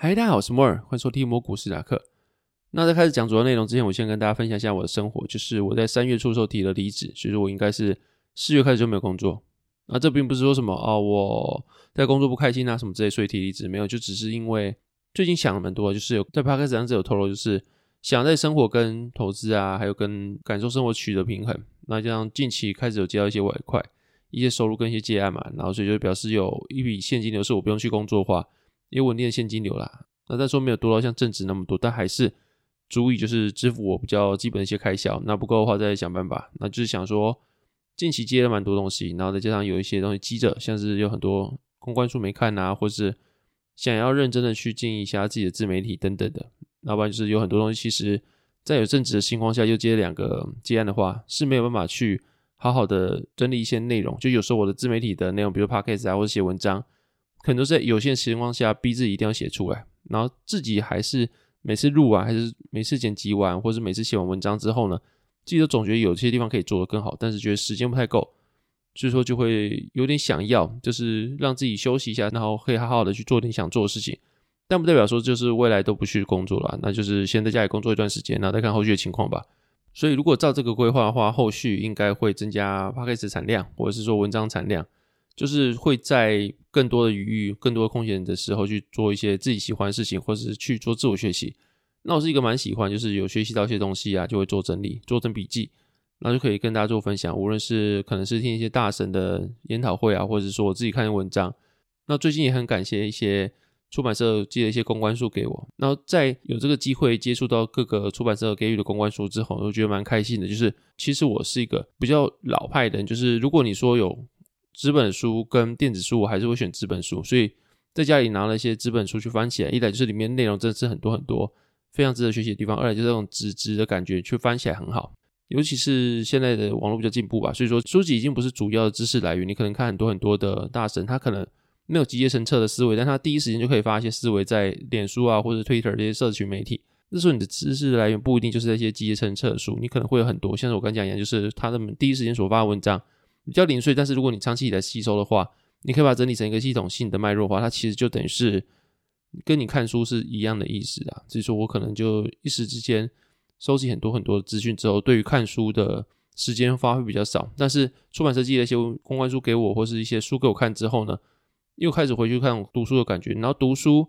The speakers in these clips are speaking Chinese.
嗨，大家好，我是摩尔，欢迎收听摩股史塔克。那在开始讲主要内容之前，我先跟大家分享一下我的生活，就是我在三月初的时候提了离职，所以说我应该是四月开始就没有工作。那这并不是说什么哦，我在工作不开心啊什么之类，所以提离职没有，就只是因为最近想了蛮多，就是有在 p o d c a s 上有透露，就是想在生活跟投资啊，还有跟感受生活取得平衡。那这样近期开始有接到一些外快，一些收入跟一些接案嘛，然后所以就表示有一笔现金流是我不用去工作的有稳定的现金流啦，那再说没有多到像正职那么多，但还是足以就是支付我比较基本的一些开销。那不够的话再想办法。那就是想说，近期接了蛮多东西，然后再加上有一些东西积着，像是有很多公关书没看啊，或是想要认真的去经营一下自己的自媒体等等的。要不然就是有很多东西，其实在有正职的情况下又接两个接案的话，是没有办法去好好的整理一些内容。就有时候我的自媒体的内容，比如 Podcast 啊，或者写文章。可能都在有限的情况下逼自己一定要写出来，然后自己还是每次录完，还是每次剪辑完，或是每次写完文章之后呢，自己都总觉得有些地方可以做得更好，但是觉得时间不太够，所以说就会有点想要，就是让自己休息一下，然后可以好好的去做点想做的事情，但不代表说就是未来都不去工作了，那就是先在家里工作一段时间，然后再看后续的情况吧。所以如果照这个规划的话，后续应该会增加 Podcast 产量，或者是说文章产量。就是会在更多的余裕、更多空闲的时候去做一些自己喜欢的事情，或者是去做自我学习。那我是一个蛮喜欢，就是有学习到一些东西啊，就会做整理、做成笔记，然后就可以跟大家做分享。无论是可能是听一些大神的研讨会啊，或者是说我自己看的文章。那最近也很感谢一些出版社寄了一些公关书给我。然后在有这个机会接触到各个出版社给予的公关书之后，我觉得蛮开心的。就是其实我是一个比较老派的人，就是如果你说有。纸本书跟电子书，我还是会选纸本书。所以在家里拿了一些纸本书去翻起来，一来就是里面内容真的是很多很多，非常值得学习的地方；二来就是这种纸质的感觉，去翻起来很好。尤其是现在的网络比较进步吧，所以说书籍已经不是主要的知识来源。你可能看很多很多的大神，他可能没有集结成册的思维，但他第一时间就可以发一些思维在脸书啊或者 Twitter 这些社群媒体。那时候你的知识来源不一定就是那些集结成册的书，你可能会有很多，像是我刚讲一样，就是他们第一时间所发的文章。比较零碎，但是如果你长期以来吸收的话，你可以把它整理成一个系统性的脉络的话，它其实就等于是跟你看书是一样的意思啊。所以说我可能就一时之间收集很多很多的资讯之后，对于看书的时间发挥比较少。但是出版社寄了一些公关书给我，或是一些书给我看之后呢，又开始回去看读书的感觉。然后读书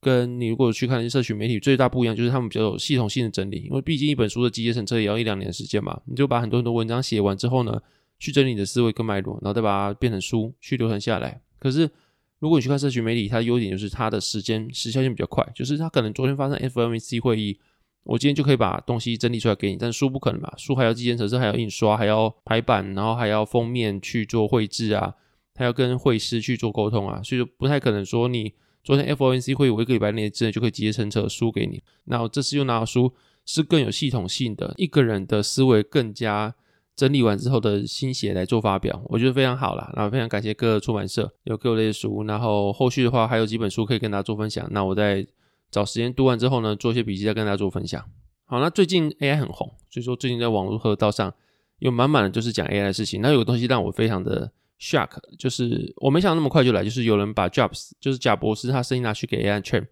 跟你如果去看一些社群媒体最大不一样，就是他们比较有系统性的整理，因为毕竟一本书的集结成册也要一两年时间嘛。你就把很多很多文章写完之后呢，去整理你的思维跟脉络，然后再把它变成书去流传下来。可是，如果你去看社群媒体，它的优点就是它的时间时效性比较快，就是它可能昨天发生 FOMC 会议，我今天就可以把东西整理出来给你。但书不可能嘛，书还要寄件成册，还要印刷，还要排版，然后还要封面去做绘制啊，还要跟绘师去做沟通啊，所以说不太可能说你昨天 FOMC 会议我一个礼拜内之内就可以直接成册书给你。那我这次又拿到书，是更有系统性的，一个人的思维更加。整理完之后的心血来做发表，我觉得非常好啦。然后非常感谢各个出版社有给我这些书，然后后续的话还有几本书可以跟大家做分享。那我在找时间读完之后呢，做一些笔记再跟大家做分享。好，那最近 AI 很红，所以说最近在网络河道上有满满的就是讲 AI 的事情。那有个东西让我非常的 shock，就是我没想到那么快就来，就是有人把 Jobs，就是贾博士他声音拿去给 AI train，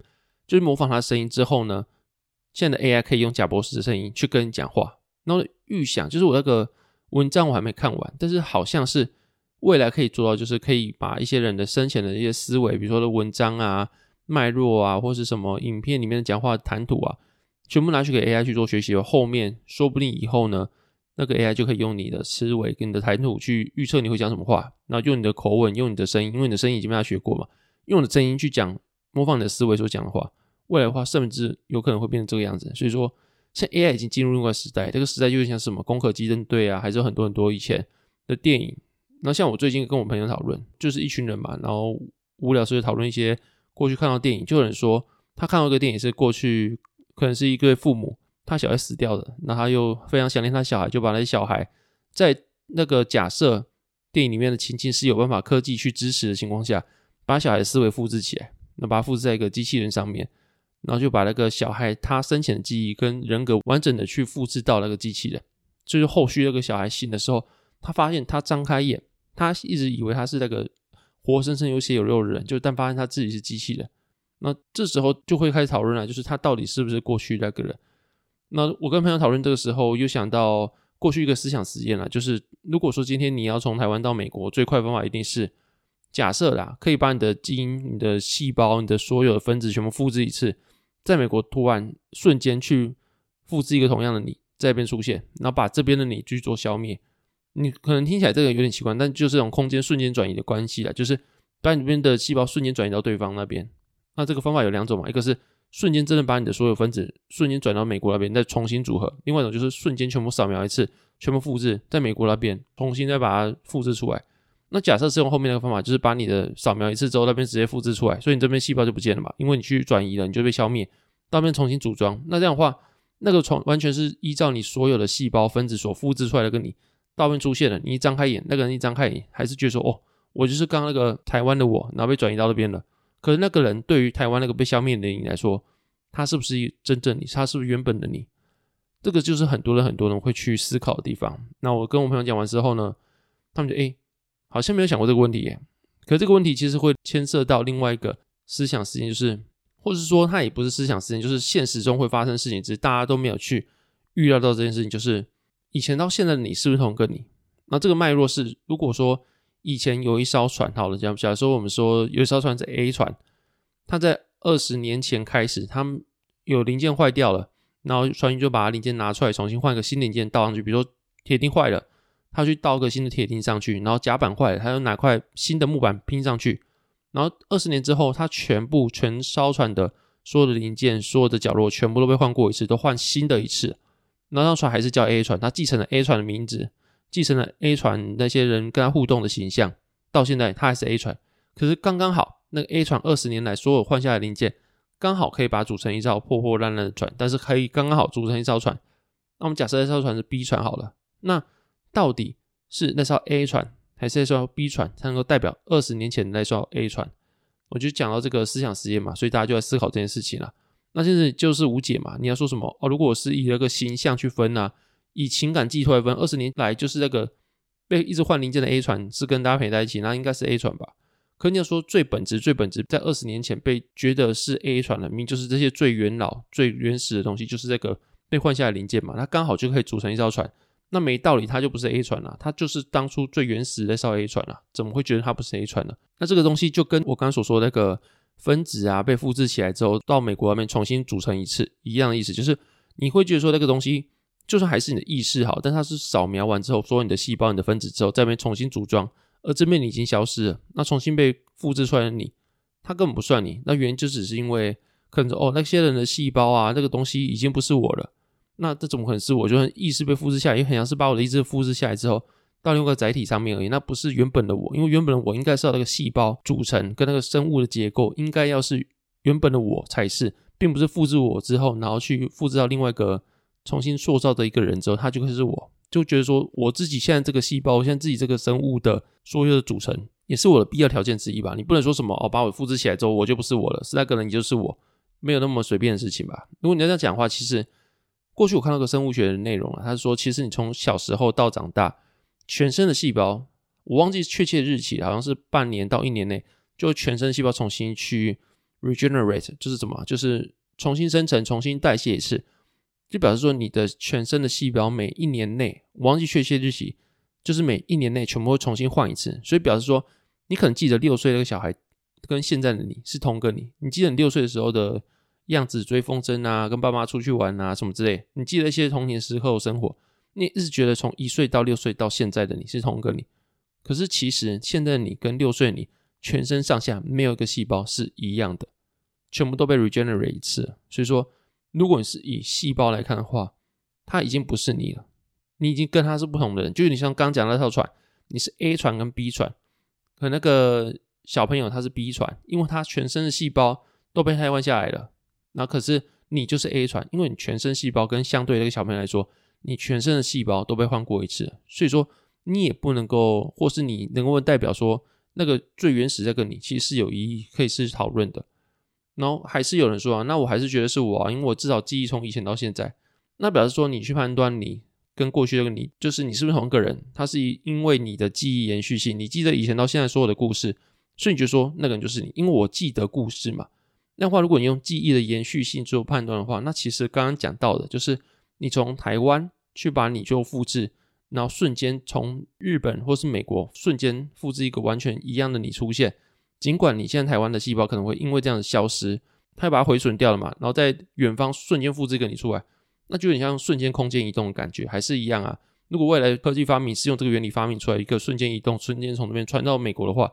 就是模仿他声音之后呢，现在的 AI 可以用贾博士的声音去跟你讲话。那预想就是我那个。文章我还没看完，但是好像是未来可以做到，就是可以把一些人的生前的一些思维，比如说的文章啊、脉络啊，或是什么影片里面的讲话谈吐啊，全部拿去给 AI 去做学习。后面说不定以后呢，那个 AI 就可以用你的思维跟你的谈吐去预测你会讲什么话，然后用你的口吻、用你的声音，因为你的声音已经被他学过嘛，用你的声音去讲，模仿你的思维所讲的话，未来的话甚至有可能会变成这个样子。所以说。像 AI 已经进入另外时代，这个时代就是像什么《攻壳机动队》啊，还是很多很多以前的电影。那像我最近跟我朋友讨论，就是一群人嘛，然后无聊时就讨论一些过去看到电影，就有人说他看到一个电影是过去可能是一个父母，他小孩死掉了，那他又非常想念他小孩，就把那些小孩在那个假设电影里面的情境是有办法科技去支持的情况下，把小孩的思维复制起来，那把它复制在一个机器人上面，然后就把那个小孩他生前的记忆跟人格完整的去复制到那个机器人，就是后续那个小孩醒的时候，他发现他张开眼，他一直以为他是那个活生生有血有肉的人，就但发现他自己是机器人，那这时候就会开始讨论了，就是他到底是不是过去那个人？那我跟朋友讨论这个时候，又想到。过去一个思想实验了，就是如果说今天你要从台湾到美国，最快方法一定是假设啦，可以把你的基因、你的细胞、你的所有的分子全部复制一次，在美国突然瞬间去复制一个同样的你在这边出现，然后把这边的你去做消灭。你可能听起来这个有点奇怪，但就是这种空间瞬间转移的关系啦，就是把你这边的细胞瞬间转移到对方那边。那这个方法有两种嘛，一个是。瞬间真的把你的所有分子瞬间转到美国那边，再重新组合。另外一种就是瞬间全部扫描一次，全部复制在美国那边，重新再把它复制出来。那假设是用后面那个方法，就是把你的扫描一次之后，那边直接复制出来，所以你这边细胞就不见了嘛，因为你去转移了，你就被消灭。到那边重新组装，那这样的话，那个从完全是依照你所有的细胞分子所复制出来的，跟你到那边出现了。你一张开眼，那个人一张开眼，还是觉得说，哦，我就是刚刚那个台湾的我，然后被转移到那边了。可是那个人对于台湾那个被消灭的你来说，他是不是真正你？他是不是原本的你？这个就是很多人很多人会去思考的地方。那我跟我朋友讲完之后呢，他们就诶，好像没有想过这个问题耶。可这个问题其实会牵涉到另外一个思想事件，就是，或者是说它也不是思想事件，就是现实中会发生事情，只是大家都没有去预料到这件事情。就是以前到现在的你是不是同一个你？那这个脉络是，如果说以前有一艘船，好了，假假如说我们说有一艘船是 A 船，它在。二十年前开始，他们有零件坏掉了，然后船员就把零件拿出来，重新换个新零件倒上去。比如说铁钉坏了，他去倒个新的铁钉上去，然后甲板坏了，他又拿块新的木板拼上去。然后二十年之后，他全部全艘船的所有的零件、所有的角落全部都被换过一次，都换新的一次。那艘船还是叫 A 船，他继承了 A 船的名字，继承了 A 船那些人跟他互动的形象，到现在他还是 A 船。可是刚刚好。那个 A 船二十年来所有换下的零件，刚好可以把组成一艘破破烂烂的船，但是可以刚刚好组成一艘船。那我们假设这艘船是 B 船好了，那到底是那艘 A 船还是那艘 B 船才能够代表二十年前的那艘 A 船？我就讲到这个思想实验嘛，所以大家就在思考这件事情了。那现在就是无解嘛，你要说什么哦？如果我是以那个形象去分啊，以情感寄托来分，二十年来就是那个被一直换零件的 A 船是跟大家陪在一起，那应该是 A 船吧？可你要说最本质、最本质，在二十年前被觉得是 A 船的，明明就是这些最元老、最原始的东西，就是这个被换下来的零件嘛，它刚好就可以组成一艘船。那没道理，它就不是 A 船了，它就是当初最原始的那艘 A 船了，怎么会觉得它不是 A 船呢？那这个东西就跟我刚刚所说那个分子啊，被复制起来之后，到美国那边重新组成一次，一样的意思，就是你会觉得说那个东西，就算还是你的意识好，但它是扫描完之后，所有你的细胞、你的分子之后，在那边重新组装。而这边你已经消失了，那重新被复制出来的你，它根本不算你。那原因就只是因为可能哦，那些人的细胞啊，那个东西已经不是我了。那这怎么可能是我？就意识被复制下来，也很像是把我的意识复制下来之后，到另外一个载体上面而已。那不是原本的我，因为原本的我应该是要那个细胞组成跟那个生物的结构，应该要是原本的我才是，并不是复制我之后，然后去复制到另外一个重新塑造的一个人之后，他就会是我。就觉得说，我自己现在这个细胞，现在自己这个生物的所有的组成，也是我的必要条件之一吧？你不能说什么哦，把我复制起来之后，我就不是我了，是那个人，你就是我，没有那么随便的事情吧？如果你要这样讲的话，其实过去我看到个生物学的内容啊，他说，其实你从小时候到长大，全身的细胞，我忘记确切日期，好像是半年到一年内，就全身细胞重新去 regenerate，就是什么？就是重新生成、重新代谢一次。就表示说，你的全身的细胞每一年内，我忘记确切日期，就是每一年内全部会重新换一次。所以表示说，你可能记得六岁那个小孩跟现在的你是同个你。你记得你六岁的时候的样子，追风筝啊，跟爸妈出去玩啊什么之类。你记得一些童年时候生活，你一直觉得从一岁到六岁到现在的你是同一个你。可是其实现在的你跟六岁你全身上下没有一个细胞是一样的，全部都被 regenerate 一次。所以说。如果你是以细胞来看的话，它已经不是你了，你已经跟它是不同的人。就是你像刚讲那艘船，你是 A 船跟 B 船，可那个小朋友他是 B 船，因为他全身的细胞都被替换下来了，那可是你就是 A 传，因为你全身细胞跟相对那个小朋友来说，你全身的细胞都被换过一次，所以说你也不能够，或是你能够代表说那个最原始这个你其实是有意义可以是讨论的。然后还是有人说啊，那我还是觉得是我啊，因为我至少记忆从以前到现在，那表示说你去判断你。跟过去的你，就是你是不是同一个人？他是因为你的记忆延续性，你记得以前到现在所有的故事，所以你就说那个人就是你。因为我记得故事嘛。那话，如果你用记忆的延续性做判断的话，那其实刚刚讲到的就是你从台湾去把你就复制，然后瞬间从日本或是美国瞬间复制一个完全一样的你出现。尽管你现在台湾的细胞可能会因为这样的消失，它要把它毁损掉了嘛，然后在远方瞬间复制一个你出来。那就有点像瞬间空间移动的感觉，还是一样啊。如果未来科技发明是用这个原理发明出来一个瞬间移动，瞬间从那边传到美国的话，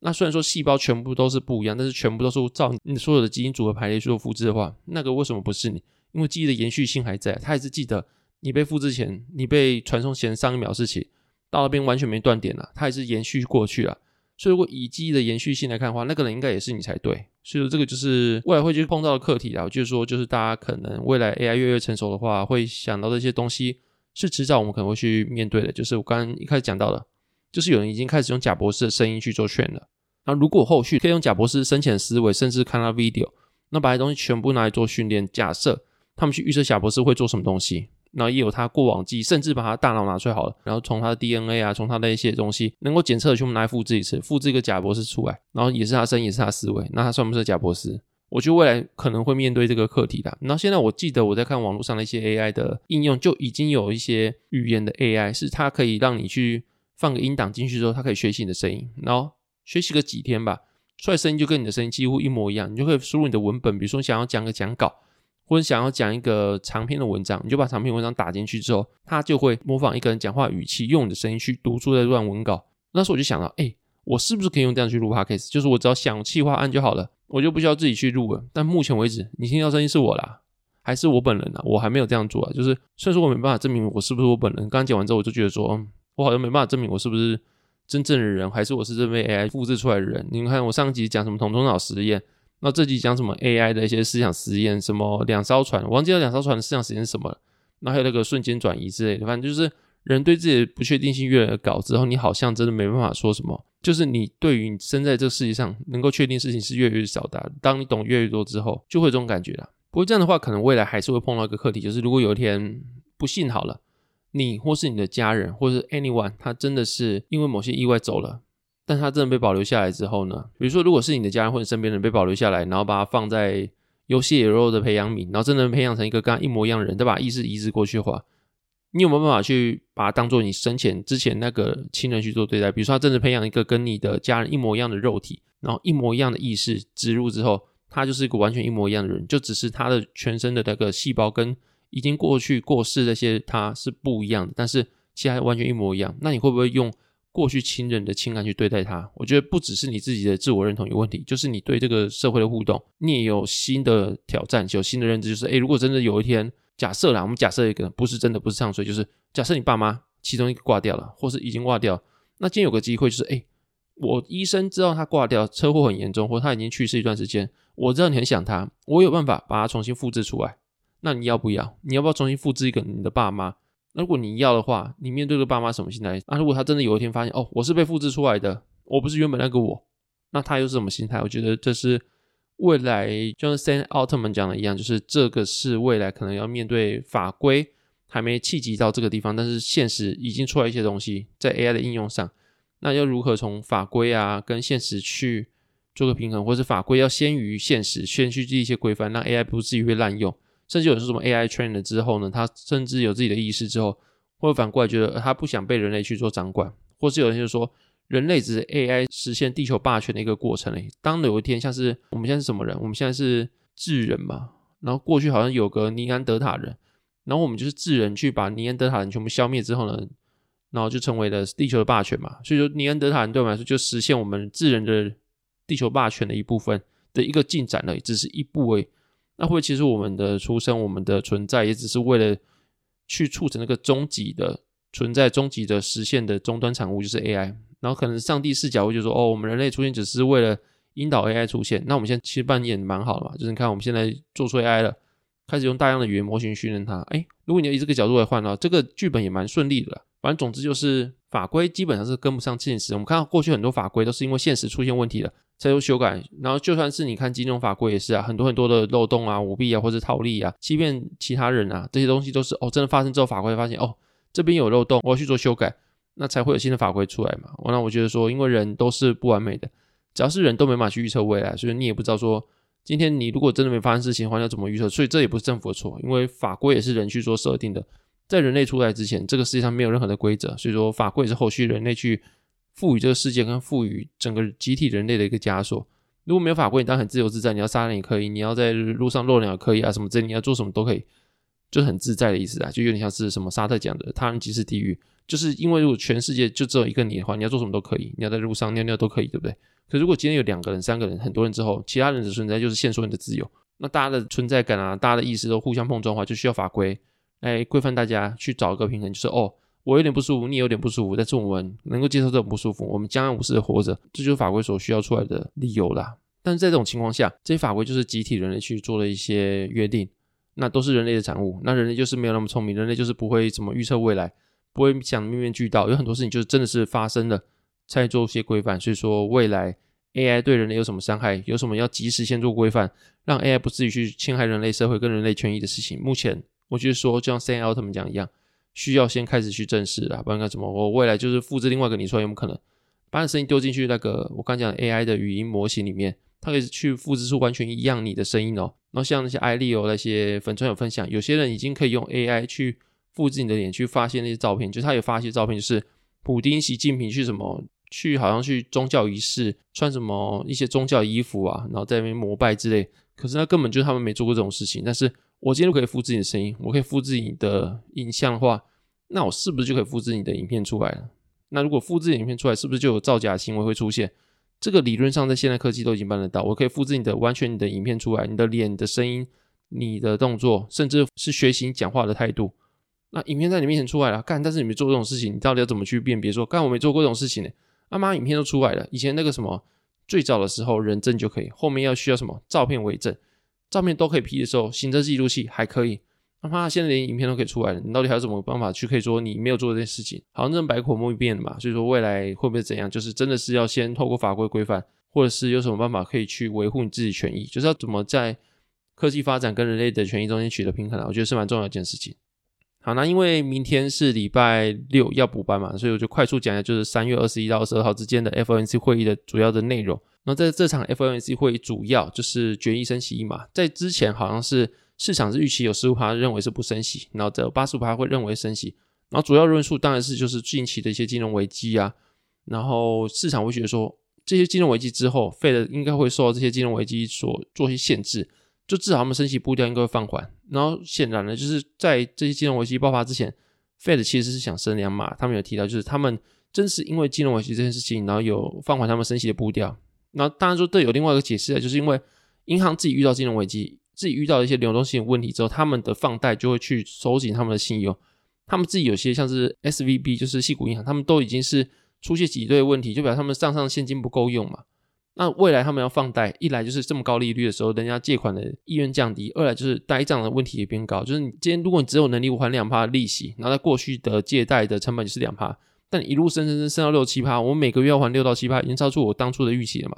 那虽然说细胞全部都是不一样，但是全部都是照你所有的基因组合排列去做复制的话，那个为什么不是你？因为记忆的延续性还在，他还是记得你被复制前，你被传送前上一秒事情，到那边完全没断点了，他还是延续过去了。所以，如果以记忆的延续性来看的话，那个人应该也是你才对。所以说，这个就是未来会去碰到的课题啊。就是说，就是大家可能未来 AI 越越成熟的话，会想到这些东西是迟早我们可能会去面对的。就是我刚刚一开始讲到的，就是有人已经开始用贾博士的声音去做劝了。那如果后续可以用贾博士生前思维，甚至看他 video，那把这东西全部拿来做训练，假设他们去预测贾博士会做什么东西。然后也有他过往记忆，甚至把他大脑拿出来好了，然后从他的 DNA 啊，从他的一些东西能够检测的全部拿来复制一次，复制一个贾博士出来，然后也是他声音，也是他思维，那他算不算贾博士？我觉得未来可能会面对这个课题的。然后现在我记得我在看网络上的一些 AI 的应用，就已经有一些语言的 AI 是它可以让你去放个音档进去之后，它可以学习你的声音，然后学习个几天吧，出来声音就跟你的声音几乎一模一样，你就可以输入你的文本，比如说想要讲个讲稿。或者想要讲一个长篇的文章，你就把长篇文章打进去之后，它就会模仿一个人讲话语气，用你的声音去读出这段文稿。那时候我就想到，哎，我是不是可以用这样去录 podcast？就是我只要想企划案就好了，我就不需要自己去录了。但目前为止，你听到声音是我啦，还是我本人啊？我还没有这样做啊。就是虽然说我没办法证明我是不是我本人，刚刚讲完之后，我就觉得说，嗯，我好像没办法证明我是不是真正的人，还是我是这被 AI 复制出来的人。你们看我上集讲什么头头脑实验。那这集讲什么 AI 的一些思想实验，什么两艘船，我忘记了两艘船的思想实验是什么了。那还有那个瞬间转移之类的，反正就是人对自己的不确定性越来越高之后，你好像真的没办法说什么。就是你对于你生在这个世界上能够确定事情是越来越少的。当你懂越来越多之后，就会有这种感觉了。不过这样的话，可能未来还是会碰到一个课题，就是如果有一天不幸好了，你或是你的家人，或是 anyone，他真的是因为某些意外走了。但他真的被保留下来之后呢？比如说，如果是你的家人或者身边人被保留下来，然后把他放在游戏里肉的培养皿，然后真的培养成一个跟他一模一样的人，再把意识移植过去的话，你有没有办法去把它当做你生前之前那个亲人去做对待？比如说，他真的培养一个跟你的家人一模一样的肉体，然后一模一样的意识植入之后，他就是一个完全一模一样的人，就只是他的全身的那个细胞跟已经过去过世那些他是不一样的，但是其他完全一模一样。那你会不会用？过去亲人的情感去对待他，我觉得不只是你自己的自我认同有问题，就是你对这个社会的互动，你也有新的挑战，有新的认知。就是，诶，如果真的有一天，假设啦，我们假设一个不是真的，不是唱衰，就是假设你爸妈其中一个挂掉了，或是已经挂掉，那今天有个机会，就是，诶，我医生知道他挂掉，车祸很严重，或他已经去世一段时间，我知道你很想他，我有办法把他重新复制出来，那你要不要？你要不要重新复制一个你的爸妈？那如果你要的话，你面对的爸妈什么心态？那如果他真的有一天发现，哦，我是被复制出来的，我不是原本那个我，那他又是什么心态？我觉得这是未来，就像 Sam Altman 讲的一样，就是这个是未来可能要面对法规还没契及到这个地方，但是现实已经出来一些东西在 AI 的应用上，那要如何从法规啊跟现实去做个平衡，或是法规要先于现实，先去记一些规范，让 AI 不至于被滥用。甚至有人说什么 AI train 了之后呢，他甚至有自己的意识之后，会反过来觉得他不想被人类去做掌管，或是有人就说人类只是 AI 实现地球霸权的一个过程而已。当有一天像是我们现在是什么人？我们现在是智人嘛？然后过去好像有个尼安德塔人，然后我们就是智人去把尼安德塔人全部消灭之后呢，然后就成为了地球的霸权嘛。所以说尼安德塔人对我们来说就实现我们智人的地球霸权的一部分的一个进展而已，只是一步而已。那会其实我们的出生，我们的存在，也只是为了去促成那个终极的存在、终极的实现的终端产物，就是 AI。然后可能上帝视角会就说：“哦，我们人类出现只是为了引导 AI 出现。那我们现在其实扮演蛮好的嘛，就是你看我们现在做出 AI 了，开始用大量的语言模型训练它。哎，如果你要以这个角度来换的话，这个剧本也蛮顺利的啦。反正总之就是法规基本上是跟不上现实。我们看到过去很多法规都是因为现实出现问题了才做修改，然后就算是你看金融法规也是啊，很多很多的漏洞啊、舞弊啊或者套利啊、欺骗其他人啊，这些东西都是哦，真的发生之后法规发现哦，这边有漏洞，我要去做修改，那才会有新的法规出来嘛。那我觉得说，因为人都是不完美的，只要是人都没办法去预测未来，所以你也不知道说今天你如果真的没发生事情的话，要怎么预测？所以这也不是政府的错，因为法规也是人去做设定的。在人类出来之前，这个世界上没有任何的规则，所以说法规也是后续人类去赋予这个世界跟赋予整个集体人类的一个枷锁。如果没有法规，你当然很自由自在，你要杀人也可以，你要在路上落鸟可以啊，什么之类，你要做什么都可以，就很自在的意思啊，就有点像是什么沙特讲的“他人即是地狱”，就是因为如果全世界就只有一个你的话，你要做什么都可以，你要在路上尿尿都可以，对不对？可如果今天有两个人、三个人、很多人之后，其他人的存在就是限缩你的自由，那大家的存在感啊，大家的意识都互相碰撞的话，就需要法规。来规范大家去找一个平衡，就是哦，我有点不舒服，你有点不舒服，但是我们能够接受这种不舒服，我们相安无事的活着，这就是法规所需要出来的理由啦。但是在这种情况下，这些法规就是集体人类去做的一些约定，那都是人类的产物。那人类就是没有那么聪明，人类就是不会怎么预测未来，不会想面面俱到，有很多事情就是真的是发生了才做一些规范。所以说，未来 AI 对人类有什么伤害，有什么要及时先做规范，让 AI 不至于去侵害人类社会跟人类权益的事情，目前。我就是说，就像 Sam Altman 讲一样，需要先开始去正视啊，不然干什么？我未来就是复制另外一个你出来，有没有可能把你声音丢进去那个我刚讲的 AI 的语音模型里面，它可以去复制出完全一样你的声音哦。然后像那些艾利欧那些粉专有分享，有些人已经可以用 AI 去复制你的脸，去发现那些照片，就是他有发一些照片，就是普丁、习近平去什么，去好像去宗教仪式，穿什么一些宗教衣服啊，然后在那边膜拜之类。可是那根本就是他们没做过这种事情，但是。我今天都可以复制你的声音，我可以复制你的影像的话，那我是不是就可以复制你的影片出来了？那如果复制影片出来，是不是就有造假行为会出现？这个理论上在现代科技都已经办得到。我可以复制你的完全你的影片出来，你的脸、你的声音、你的动作，甚至是学习讲话的态度。那影片在你面前出来了，干，但是你没做这种事情，你到底要怎么去辨别说，干我没做过这种事情呢？阿妈，影片都出来了，以前那个什么最早的时候人证就可以，后面要需要什么照片为证。照片都可以 P 的时候，行车记录器还可以。哪怕现在连影片都可以出来了，你到底还有什么办法去可以说你没有做这件事情？好像这种百口莫辩的嘛。所以说未来会不会怎样？就是真的是要先透过法规规范，或者是有什么办法可以去维护你自己权益？就是要怎么在科技发展跟人类的权益中间取得平衡啊？我觉得是蛮重要一件事情。好，那因为明天是礼拜六要补班嘛，所以我就快速讲一下，就是三月二十一到二十二号之间的 FOMC 会议的主要的内容。那在这场 FOMC 会议主要就是决议升息一码，在之前好像是市场是预期有十五趴认为是不升息，然后只有八十五趴会认为升息，然后主要论述当然是就是近期的一些金融危机啊，然后市场会觉得说这些金融危机之后，Fed 应该会受到这些金融危机所做一些限制，就至少他们升息步调应该会放缓，然后显然呢就是在这些金融危机爆发之前，Fed 其实是想升两码，他们有提到就是他们正是因为金融危机这件事情，然后有放缓他们升息的步调。那当然说，这有另外一个解释啊，就是因为银行自己遇到金融危机，自己遇到一些流动性问题之后，他们的放贷就会去收紧他们的信用。他们自己有些像是 SVB，就是矽谷银行，他们都已经是出现挤兑问题，就表示他们账上现金不够用嘛。那未来他们要放贷，一来就是这么高利率的时候，人家借款的意愿降低；二来就是呆账的问题也变高。就是你今天如果你只有能力还两趴利息，然后在过去的借贷的成本就是两趴。但一路升升升升到六七趴，我每个月要还六到七趴，已经超出我当初的预期了嘛？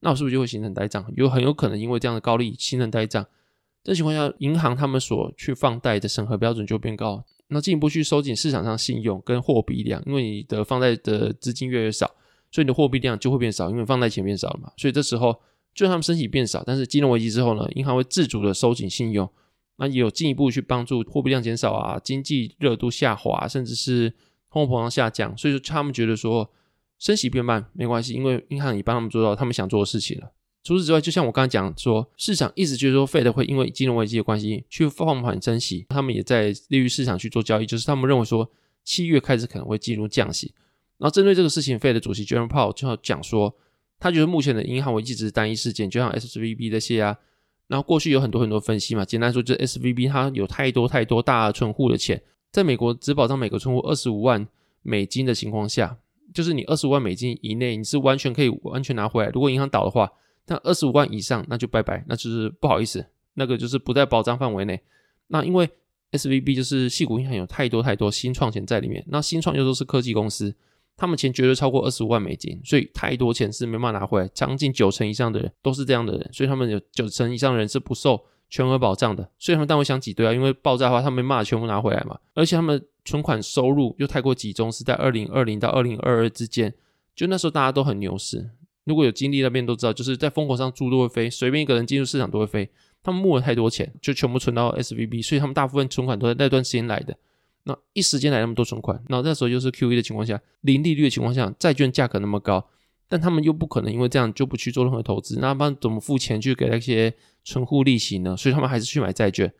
那我是不是就会形成呆账？有很有可能因为这样的高利形成呆账。这情况下，银行他们所去放贷的审核标准就变高，那进一步去收紧市场上信用跟货币量，因为你的放贷的资金越来越少，所以你的货币量就会变少，因为放贷钱变少了嘛。所以这时候，就算他们升息变少，但是金融危机之后呢，银行会自主的收紧信用，那也有进一步去帮助货币量减少啊，经济热度下滑，甚至是。通货膨胀下降，所以说他们觉得说升息变慢没关系，因为银行已帮他们做到他们想做的事情了。除此之外，就像我刚才讲说，市场一直觉得说 Fed 会因为金融危机的关系去放缓升息，他们也在利率市场去做交易，就是他们认为说七月开始可能会进入降息。然后针对这个事情，Fed 主席 Jerome Powell 就要讲说，他觉得目前的银行危机只是单一事件，就像 SVB 这些啊。然后过去有很多很多分析嘛，简单说就是 SVB 它有太多太多大存户的钱。在美国只保障每个存户二十五万美金的情况下，就是你二十五万美金以内，你是完全可以完全拿回来。如果银行倒的话，但二十五万以上那就拜拜，那就是不好意思，那个就是不在保障范围内。那因为 SVB 就是系股银行有太多太多新创钱在里面，那新创又都是科技公司，他们钱绝对超过二十五万美金，所以太多钱是没办法拿回来。将近九成以上的人都是这样的人，所以他们有九成以上的人是不受全额保障的。所以他们当然想挤兑啊，因为爆炸的话他们没办法全部拿回来嘛，而且他们存款收入又太过集中，是在二零二零到二零二二之间，就那时候大家都很牛市。如果有经历那边都知道，就是在风口上猪都会飞，随便一个人进入市场都会飞。他们募了太多钱，就全部存到 SVB，所以他们大部分存款都在那段时间来的。那一时间来那么多存款，那那时候又是 QE 的情况下，零利率的情况下，债券价格那么高，但他们又不可能因为这样就不去做任何投资，那他们怎么付钱去给那些存户利息呢？所以他们还是去买债券。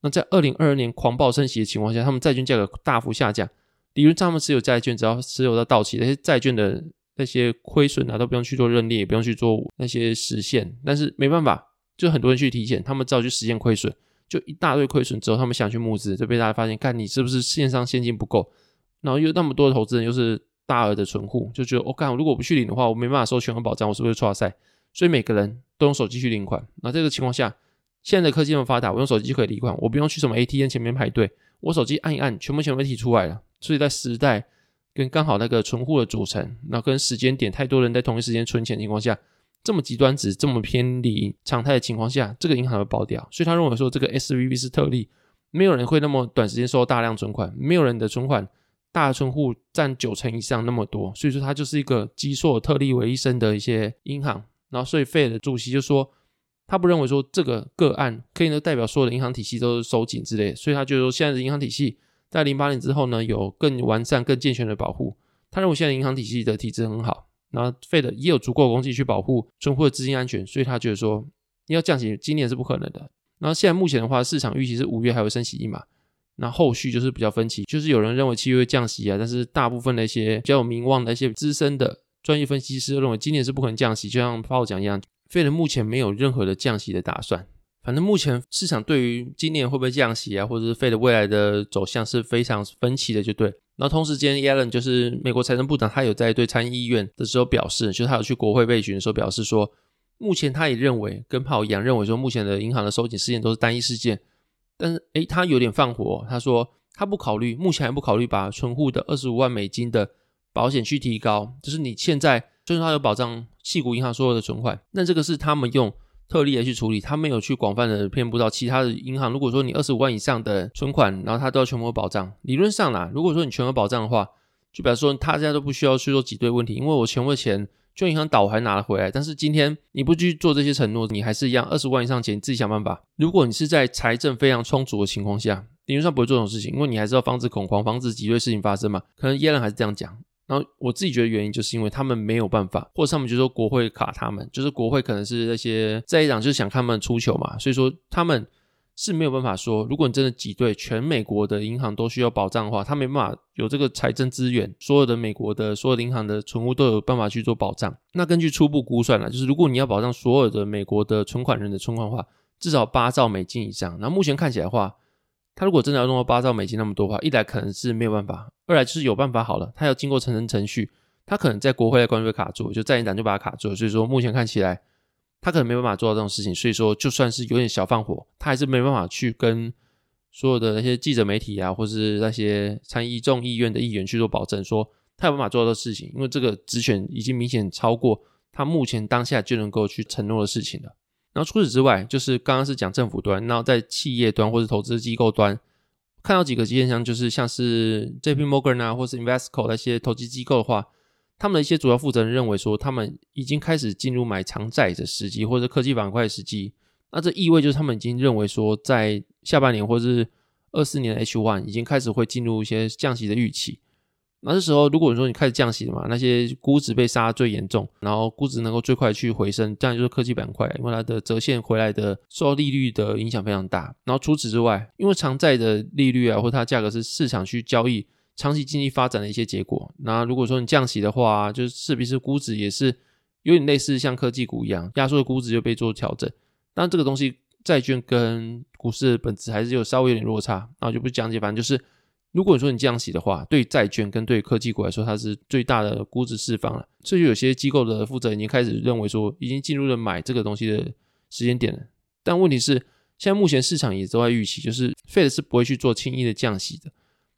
那在二零二二年狂暴升息的情况下，他们债券价格大幅下降，理论上他们持有债券，只要持有到到期，那些债券的。那些亏损啊，都不用去做认列，也不用去做那些实现，但是没办法，就很多人去提现，他们只好去实现亏损，就一大堆亏损之后，他们想去募资，就被大家发现，看你是不是线上现金不够，然后又那么多投资人又是大额的存户，就觉得我干、哦，如果我不去领的话，我没办法收全额保障，我是不是挫赛？所以每个人都用手机去领款。那这个情况下，现在的科技那么发达，我用手机就可以领款，我不用去什么 ATM 前面排队，我手机按一按，全部钱都提出来了。所以在时代。跟刚好那个存户的组成，那跟时间点太多人在同一时间存钱的情况下，这么极端值这么偏离常态的情况下，这个银行会爆掉。所以他认为说这个 SVB 是特例，没有人会那么短时间收到大量存款，没有人的存款大的存户占九成以上那么多，所以说它就是一个集所有特例为一身的一些银行。然后所以费的主席就说，他不认为说这个个案可以呢代表所有的银行体系都是收紧之类，所以他就说现在的银行体系。在零八年之后呢，有更完善、更健全的保护。他认为现在银行体系的体制很好，然后 Fed 也有足够的工具去保护存户的资金安全，所以他觉得说你要降息，今年是不可能的。然后现在目前的话，市场预期是五月还会升息一码，那后续就是比较分歧，就是有人认为七月会降息啊，但是大部分的一些比较有名望的一些资深的专业分析师认为今年是不可能降息，就像鲍讲一样费了目前没有任何的降息的打算。反正目前市场对于今年会不会降息啊，或者是 Fed 未来的走向是非常分歧的，就对。然后同时间，Yellen 就是美国财政部长，他有在对参议院的时候表示，就是他有去国会备询的时候表示说，目前他也认为跟鲍一样，认为说目前的银行的收紧事件都是单一事件。但是，诶，他有点放火，他说他不考虑，目前还不考虑把存户的二十五万美金的保险去提高，就是你现在就是他有保障矽谷银行所有的存款，那这个是他们用。特例的去处理，他没有去广泛的遍布到其他的银行。如果说你二十五万以上的存款，然后他都要全额保障，理论上啦，如果说你全额保障的话，就表示说他家都不需要去做挤兑问题，因为我全额钱就银行倒还拿了回来。但是今天你不去做这些承诺，你还是一样二十万以上钱你自己想办法。如果你是在财政非常充足的情况下，理论上不会做这种事情，因为你还是要防止恐慌，防止挤兑事情发生嘛。可能耶伦还是这样讲。然后我自己觉得原因就是因为他们没有办法，或者他们就说国会卡他们，就是国会可能是那些在野党就是想看他们出糗嘛，所以说他们是没有办法说，如果你真的挤兑全美国的银行都需要保障的话，他没办法有这个财政资源，所有的美国的所有银行的存户都有办法去做保障。那根据初步估算呢，就是如果你要保障所有的美国的存款人的存款话，至少八兆美金以上。那目前看起来的话，他如果真的要弄到八兆美金那么多的话，一来可能是没有办法。二来就是有办法好了，他要经过层层程序，他可能在国会的关系会卡住，就在野党就把他卡住。所以说目前看起来，他可能没办法做到这种事情。所以说就算是有点小放火，他还是没办法去跟所有的那些记者媒体啊，或是那些参议众议院的议员去做保证，说他有办法做到的事情，因为这个职权已经明显超过他目前当下就能够去承诺的事情了。然后除此之外，就是刚刚是讲政府端，然后在企业端或是投资机构端。看到几个现象，就是像是 JP Morgan 啊，或是 Investco 那些投机机构的话，他们的一些主要负责人认为说，他们已经开始进入买长债的时机，或者科技板块的时机。那这意味就是他们已经认为说，在下半年或者是二四年的 H one 已经开始会进入一些降息的预期。那这时候，如果说你开始降息了嘛，那些估值被杀最严重，然后估值能够最快去回升，这样就是科技板块，因为它的折现回来的受利率的影响非常大。然后除此之外，因为长债的利率啊，或它价格是市场去交易长期经济发展的一些结果。那如果说你降息的话，就是势必是估值也是有点类似像科技股一样，压缩的估值就被做调整。但这个东西债券跟股市的本质还是有稍微有点落差，那我就不讲解，反正就是。如果你说你降息的话，对债券跟对科技股来说，它是最大的估值释放了。所以有些机构的负责人已经开始认为说，已经进入了买这个东西的时间点了。但问题是，现在目前市场也都在预期，就是 Fed 是不会去做轻易的降息的。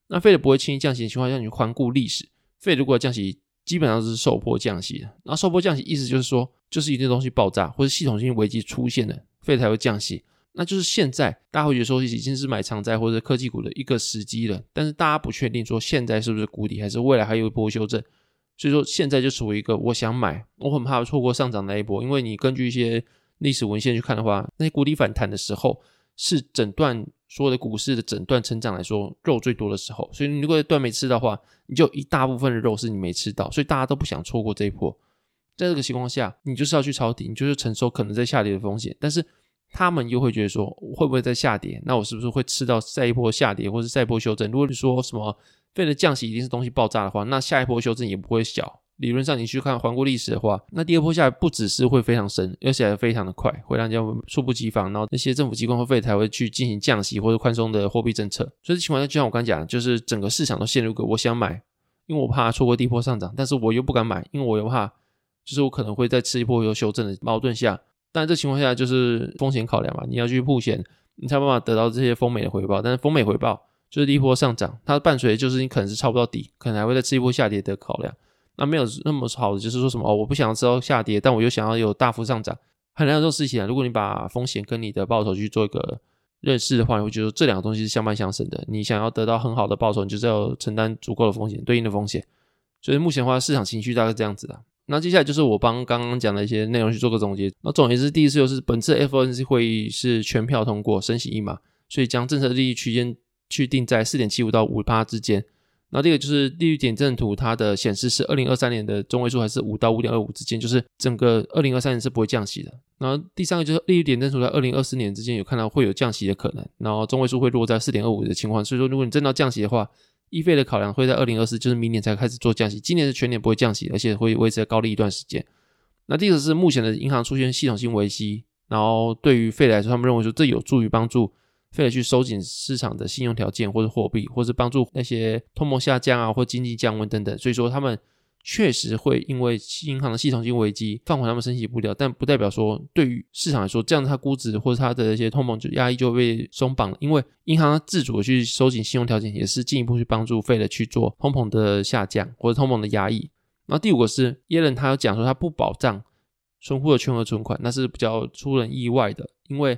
那 Fed 不会轻易降息的情况下，你环顾历史，Fed 如果降息，基本上是受迫降息的。那受迫降息意思就是说，就是一定东西爆炸或者系统性危机出现了，Fed 才会降息。那就是现在，大家会觉得说已经是买长债或者科技股的一个时机了，但是大家不确定说现在是不是谷底，还是未来还有一波修正。所以说现在就处于一个我想买，我很怕错过上涨那一波，因为你根据一些历史文献去看的话，那些谷底反弹的时候是整段所有的股市的整段成长来说肉最多的时候，所以你如果一段没吃的话，你就一大部分的肉是你没吃到，所以大家都不想错过这一波。在这个情况下，你就是要去抄底，你就是承受可能在下跌的风险，但是。他们又会觉得说，会不会再下跌？那我是不是会吃到再一波下跌，或是再一波修正？如果你说什么费的降息一定是东西爆炸的话，那下一波修正也不会小。理论上，你去看环顾历史的话，那第二波下来不只是会非常深，而且还非常的快，会让人家猝不及防。然后那些政府机关会费才会去进行降息或者宽松的货币政策。所以情况下，就像我刚讲，就是整个市场都陷入个我想买，因为我怕错过第一波上涨，但是我又不敢买，因为我又怕就是我可能会再吃一波又修正的矛盾下。但这情况下就是风险考量嘛，你要去曝险，你才有办法得到这些丰美的回报。但是丰美回报就是第一波上涨，它伴随的就是你可能是抄不到底，可能还会再吃一波下跌的考量。那没有那么好的就是说什么哦，我不想要知道下跌，但我又想要有大幅上涨，很难有这种事情啊。如果你把风险跟你的报酬去做一个认识的话，你会觉得这两个东西是相伴相生的。你想要得到很好的报酬，你就是要承担足够的风险，对应的风险。所以目前的话，市场情绪大概是这样子的。那接下来就是我帮刚刚讲的一些内容去做个总结。那总结是第一次就是本次 FOMC 会议是全票通过升息一码，所以将政策利率区间去定在四点七五到五趴之间。那这个就是利率点阵图，它的显示是二零二三年的中位数还是五到五点二五之间，就是整个二零二三年是不会降息的。然后第三个就是利率点阵图在二零二四年之间有看到会有降息的可能，然后中位数会落在四点二五的情况。所以说，如果你真的要降息的话，一费的考量会在二零二四，就是明年才开始做降息，今年是全年不会降息，而且会维持在高利一段时间。那第二个是目前的银行出现系统性危机，然后对于费来说，他们认为说这有助于帮助费来去收紧市场的信用条件或者货币，或者帮助那些通膨下降啊，或经济降温等等，所以说他们。确实会因为银行的系统性危机放缓他们升息步调，但不代表说对于市场来说，这样它估值或者它的一些通膨就压抑就被松绑了。因为银行自主的去收紧信用条件，也是进一步去帮助费的去做通膨的下降或者通膨的压抑。那第五个是耶伦，他有讲说他不保障存户的全额存款，那是比较出人意外的。因为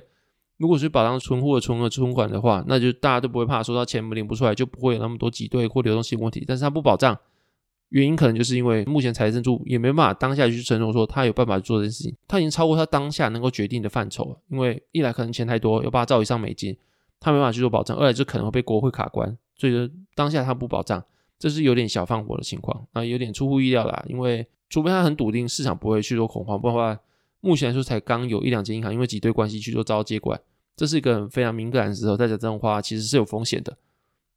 如果是保障存户的存额存款的话，那就大家都不会怕说到钱领不出来，就不会有那么多挤兑或流动性问题。但是他不保障。原因可能就是因为目前财政部也没办法当下去承诺说他有办法做这件事情，他已经超过他当下能够决定的范畴了。因为一来可能钱太多，有八兆以上美金，他没办法去做保障；二来就可能会被国会卡关，所以说当下他不保障，这是有点小放火的情况啊，有点出乎意料啦。因为除非他很笃定市场不会去做恐慌，不然的话，目前来说才刚有一两间银行因为挤兑关系去做招接管，这是一个非常敏感的时候，再讲这种话其实是有风险的。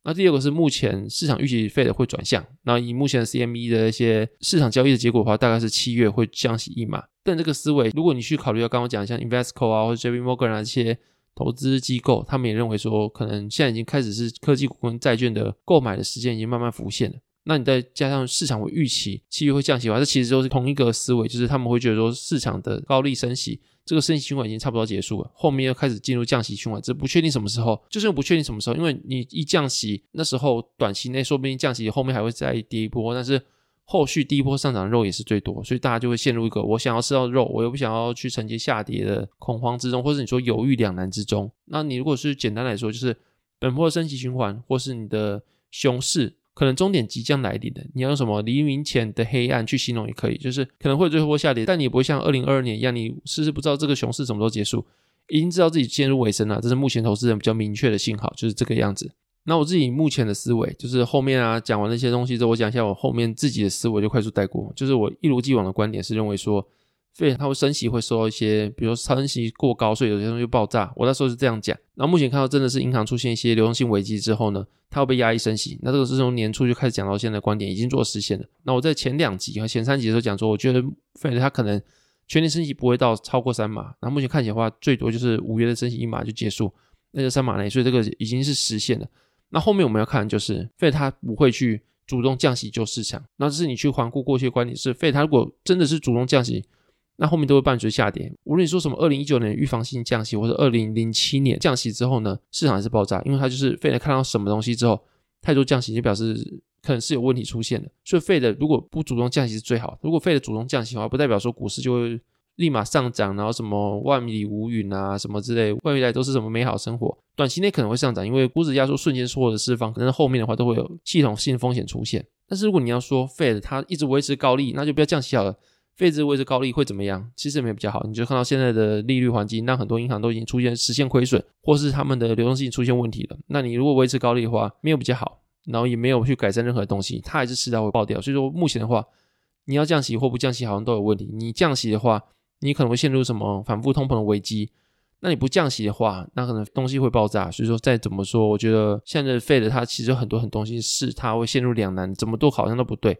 那第二个是目前市场预期费的会转向，那以目前 CME 的一些市场交易的结果的话，大概是七月会降息一码。但这个思维，如果你去考虑到刚刚讲像 Invesco 啊或者 JP Morgan 啊这些投资机构，他们也认为说，可能现在已经开始是科技股跟债券的购买的时间已经慢慢浮现了。那你再加上市场会预期七月会降息的话，这其实都是同一个思维，就是他们会觉得说市场的高利升息。这个升息循环已经差不多结束了，后面又开始进入降息循环，这不确定什么时候，就是不确定什么时候，因为你一降息，那时候短期内说不定降息后面还会再跌一波，但是后续第一波上涨的肉也是最多，所以大家就会陷入一个我想要吃到肉，我又不想要去承接下跌的恐慌之中，或者你说犹豫两难之中。那你如果是简单来说，就是本波升息循环，或是你的熊市。可能终点即将来临的，你要用什么黎明前的黑暗去形容也可以，就是可能会最后波下跌，但你不会像二零二二年一样，你迟迟不知道这个熊市什么时候结束，已经知道自己进入尾声了，这是目前投资人比较明确的信号，就是这个样子。那我自己目前的思维，就是后面啊讲完那些东西之后，我讲一下我后面自己的思维就快速带过，就是我一如既往的观点是认为说。所以它会升息，会受到一些，比如说升息过高，所以有些东西爆炸。我那时候是这样讲。然后目前看到真的是银行出现一些流动性危机之后呢，它会被压抑升息。那这个是从年初就开始讲到现在的观点，已经做实现了。那我在前两集和前三集的时候讲说，我觉得费它可能全年升息不会到超过三码。那目前看起来的话，最多就是五月的升息一码就结束，那就三码内，所以这个已经是实现了。那后面我们要看就是费他不会去主动降息救市场。那这是你去环顾过去的观点是，费他如果真的是主动降息，那后面都会伴随下跌。无论你说什么二零一九年预防性降息，或者二零零七年降息之后呢，市场还是爆炸，因为它就是费德看到什么东西之后，太多降息就表示可能是有问题出现的。所以费德如果不主动降息是最好。如果费德主动降息的话，不代表说股市就会立马上涨，然后什么万里无云啊什么之类，未来都是什么美好生活。短期内可能会上涨，因为股指压缩瞬间所有的释放，可能后面的话都会有系统性风险出现。但是如果你要说费德它一直维持高利，那就不要降息好了。费值维持高利会怎么样？其实也没有比较好。你就看到现在的利率环境，那很多银行都已经出现实现亏损，或是他们的流动性出现问题了。那你如果维持高利的话，没有比较好，然后也没有去改善任何东西，它还是迟早会爆掉。所以说目前的话，你要降息或不降息，好像都有问题。你降息的话，你可能会陷入什么反复通膨的危机；那你不降息的话，那可能东西会爆炸。所以说再怎么说，我觉得现在的费的它其实有很多很多东西是它会陷入两难，怎么都好像都不对。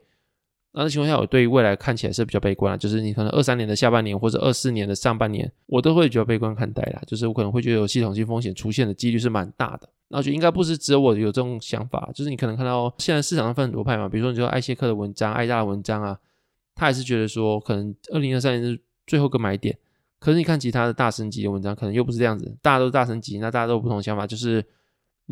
那的情况下，我对于未来看起来是比较悲观的，就是你可能二三年的下半年或者二四年的上半年，我都会比较悲观看待啦。就是我可能会觉得有系统性风险出现的几率是蛮大的。那我觉得应该不是只有我有这种想法，就是你可能看到现在市场上分很多派嘛，比如说你说艾谢克的文章、艾大的文章啊，他还是觉得说可能二零二三年是最后个买点。可是你看其他的大升级的文章，可能又不是这样子，大家都大升级，那大家都有不同的想法，就是。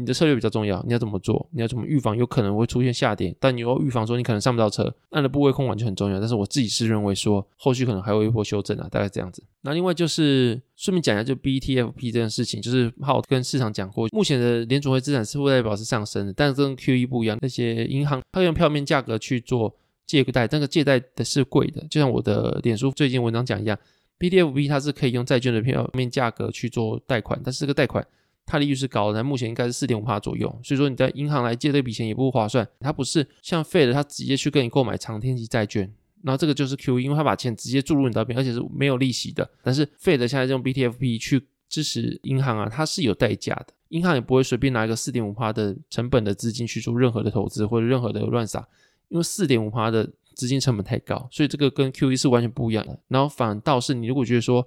你的策略比较重要，你要怎么做？你要怎么预防有可能会出现下跌？但你要预防说你可能上不到车，那你的部位控管就很重要。但是我自己是认为说，后续可能还有一波修正啊，大概这样子。那另外就是顺便讲一下，就 BTFP 这件事情，就是好跟市场讲过，目前的联储会资产是负债表是上升的，但是跟 QE 不一样，那些银行它用票面价格去做借贷，那个借贷的是贵的，就像我的脸书最近文章讲一样，BTFP 它是可以用债券的票面价格去做贷款，但是这个贷款。它利率是高的，但目前应该是四点五趴左右，所以说你在银行来借这笔钱也不划算。它不是像 Fed，它直接去跟你购买长天期债券，然后这个就是 QE，因为它把钱直接注入你那边，而且是没有利息的。但是 Fed 现在用 BTFP 去支持银行啊，它是有代价的，银行也不会随便拿一个四点五趴的成本的资金去做任何的投资或者任何的乱撒，因为四点五趴的资金成本太高，所以这个跟 QE 是完全不一样的。然后反倒是你如果觉得说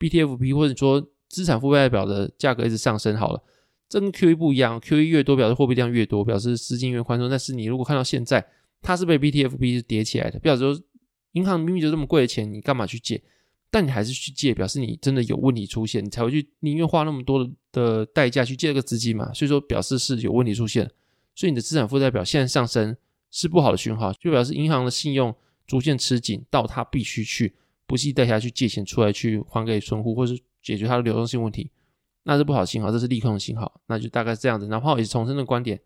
BTFP 或者说资产负债表的价格一直上升好了，这跟 QE 不一样，QE 越多表示货币量越多，表示资金越宽松。但是你如果看到现在它是被 BTFP 叠起来的，表示说银行明明就这么贵的钱，你干嘛去借？但你还是去借，表示你真的有问题出现，你才会去宁愿花那么多的代价去借这个资金嘛。所以说表示是有问题出现，所以你的资产负债表现在上升是不好的讯号，就表示银行的信用逐渐吃紧，到它必须去不惜代价去借钱出来去还给存户，或是。解决它的流动性问题，那是不好的信号，这是利空的信号，那就大概是这样子。然后也是重申的观点，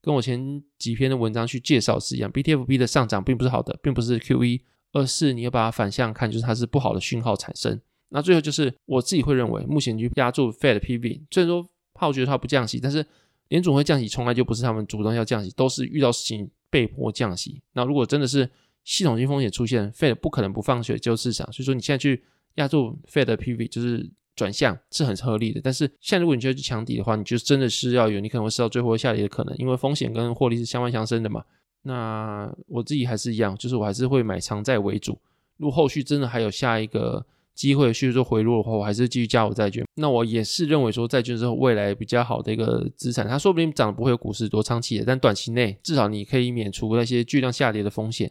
跟我前几篇的文章去介绍是一样，BTFP 的上涨并不是好的，并不是 QE，而是你要把它反向看，就是它是不好的讯号产生。那最后就是我自己会认为，目前去压住 Fed PV，虽然说炮觉得它不降息，但是联总会降息从来就不是他们主动要降息，都是遇到事情被迫降息。那如果真的是系统性风险出现，Fed 不可能不放水救市场，所以说你现在去压住 Fed PV 就是。转向是很合理的，但是现在如果你觉得去抢底的话，你就真的是要有你可能会受到最后下跌的可能，因为风险跟获利是相伴相生的嘛。那我自己还是一样，就是我还是会买长债为主。如果后续真的还有下一个机会去做回落的话，我还是继续加我债券。那我也是认为说债券是未来比较好的一个资产，它说不定涨得不会有股市多长期的，但短期内至少你可以免除那些巨量下跌的风险。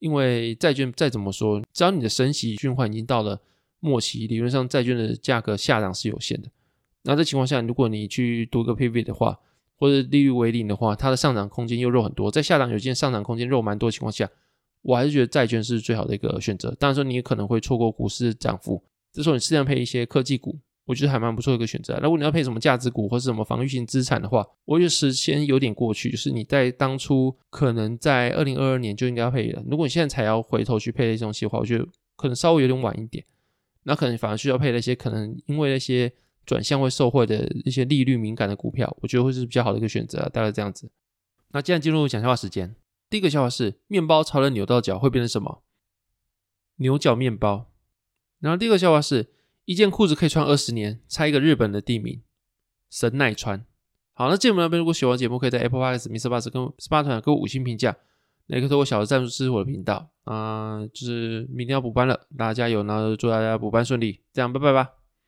因为债券再怎么说，只要你的升息循环已经到了。末期理论上债券的价格下档是有限的，那这情况下，如果你去读个 P V 的话，或者利率为零的话，它的上涨空间又肉很多，在下档有件上涨空间肉蛮多的情况下，我还是觉得债券是最好的一个选择。当然说你也可能会错过股市涨幅，这时候你适当配一些科技股，我觉得还蛮不错的一个选择。如果你要配什么价值股或是什么防御性资产的话，我觉得时间有点过去，就是你在当初可能在二零二二年就应该要配了。如果你现在才要回头去配这种东西的话，我觉得可能稍微有点晚一点。那可能反而需要配那些可能因为那些转向会受惠的一些利率敏感的股票，我觉得会是比较好的一个选择，大概这样子。那接下来进入讲笑话时间，第一个笑话是面包朝人扭到脚会变成什么？牛角面包。然后第二个笑话是一件裤子可以穿二十年，猜一个日本的地名，神奈川。好，那节目那边如果喜欢节目，可以在 Apple Podcast、MixerBox 跟 Spotify 给我五星评价。那个通过小的赞助支持我的频道啊、就是明天要补班了，大家加油，呢祝大家补班顺利，这样拜拜吧。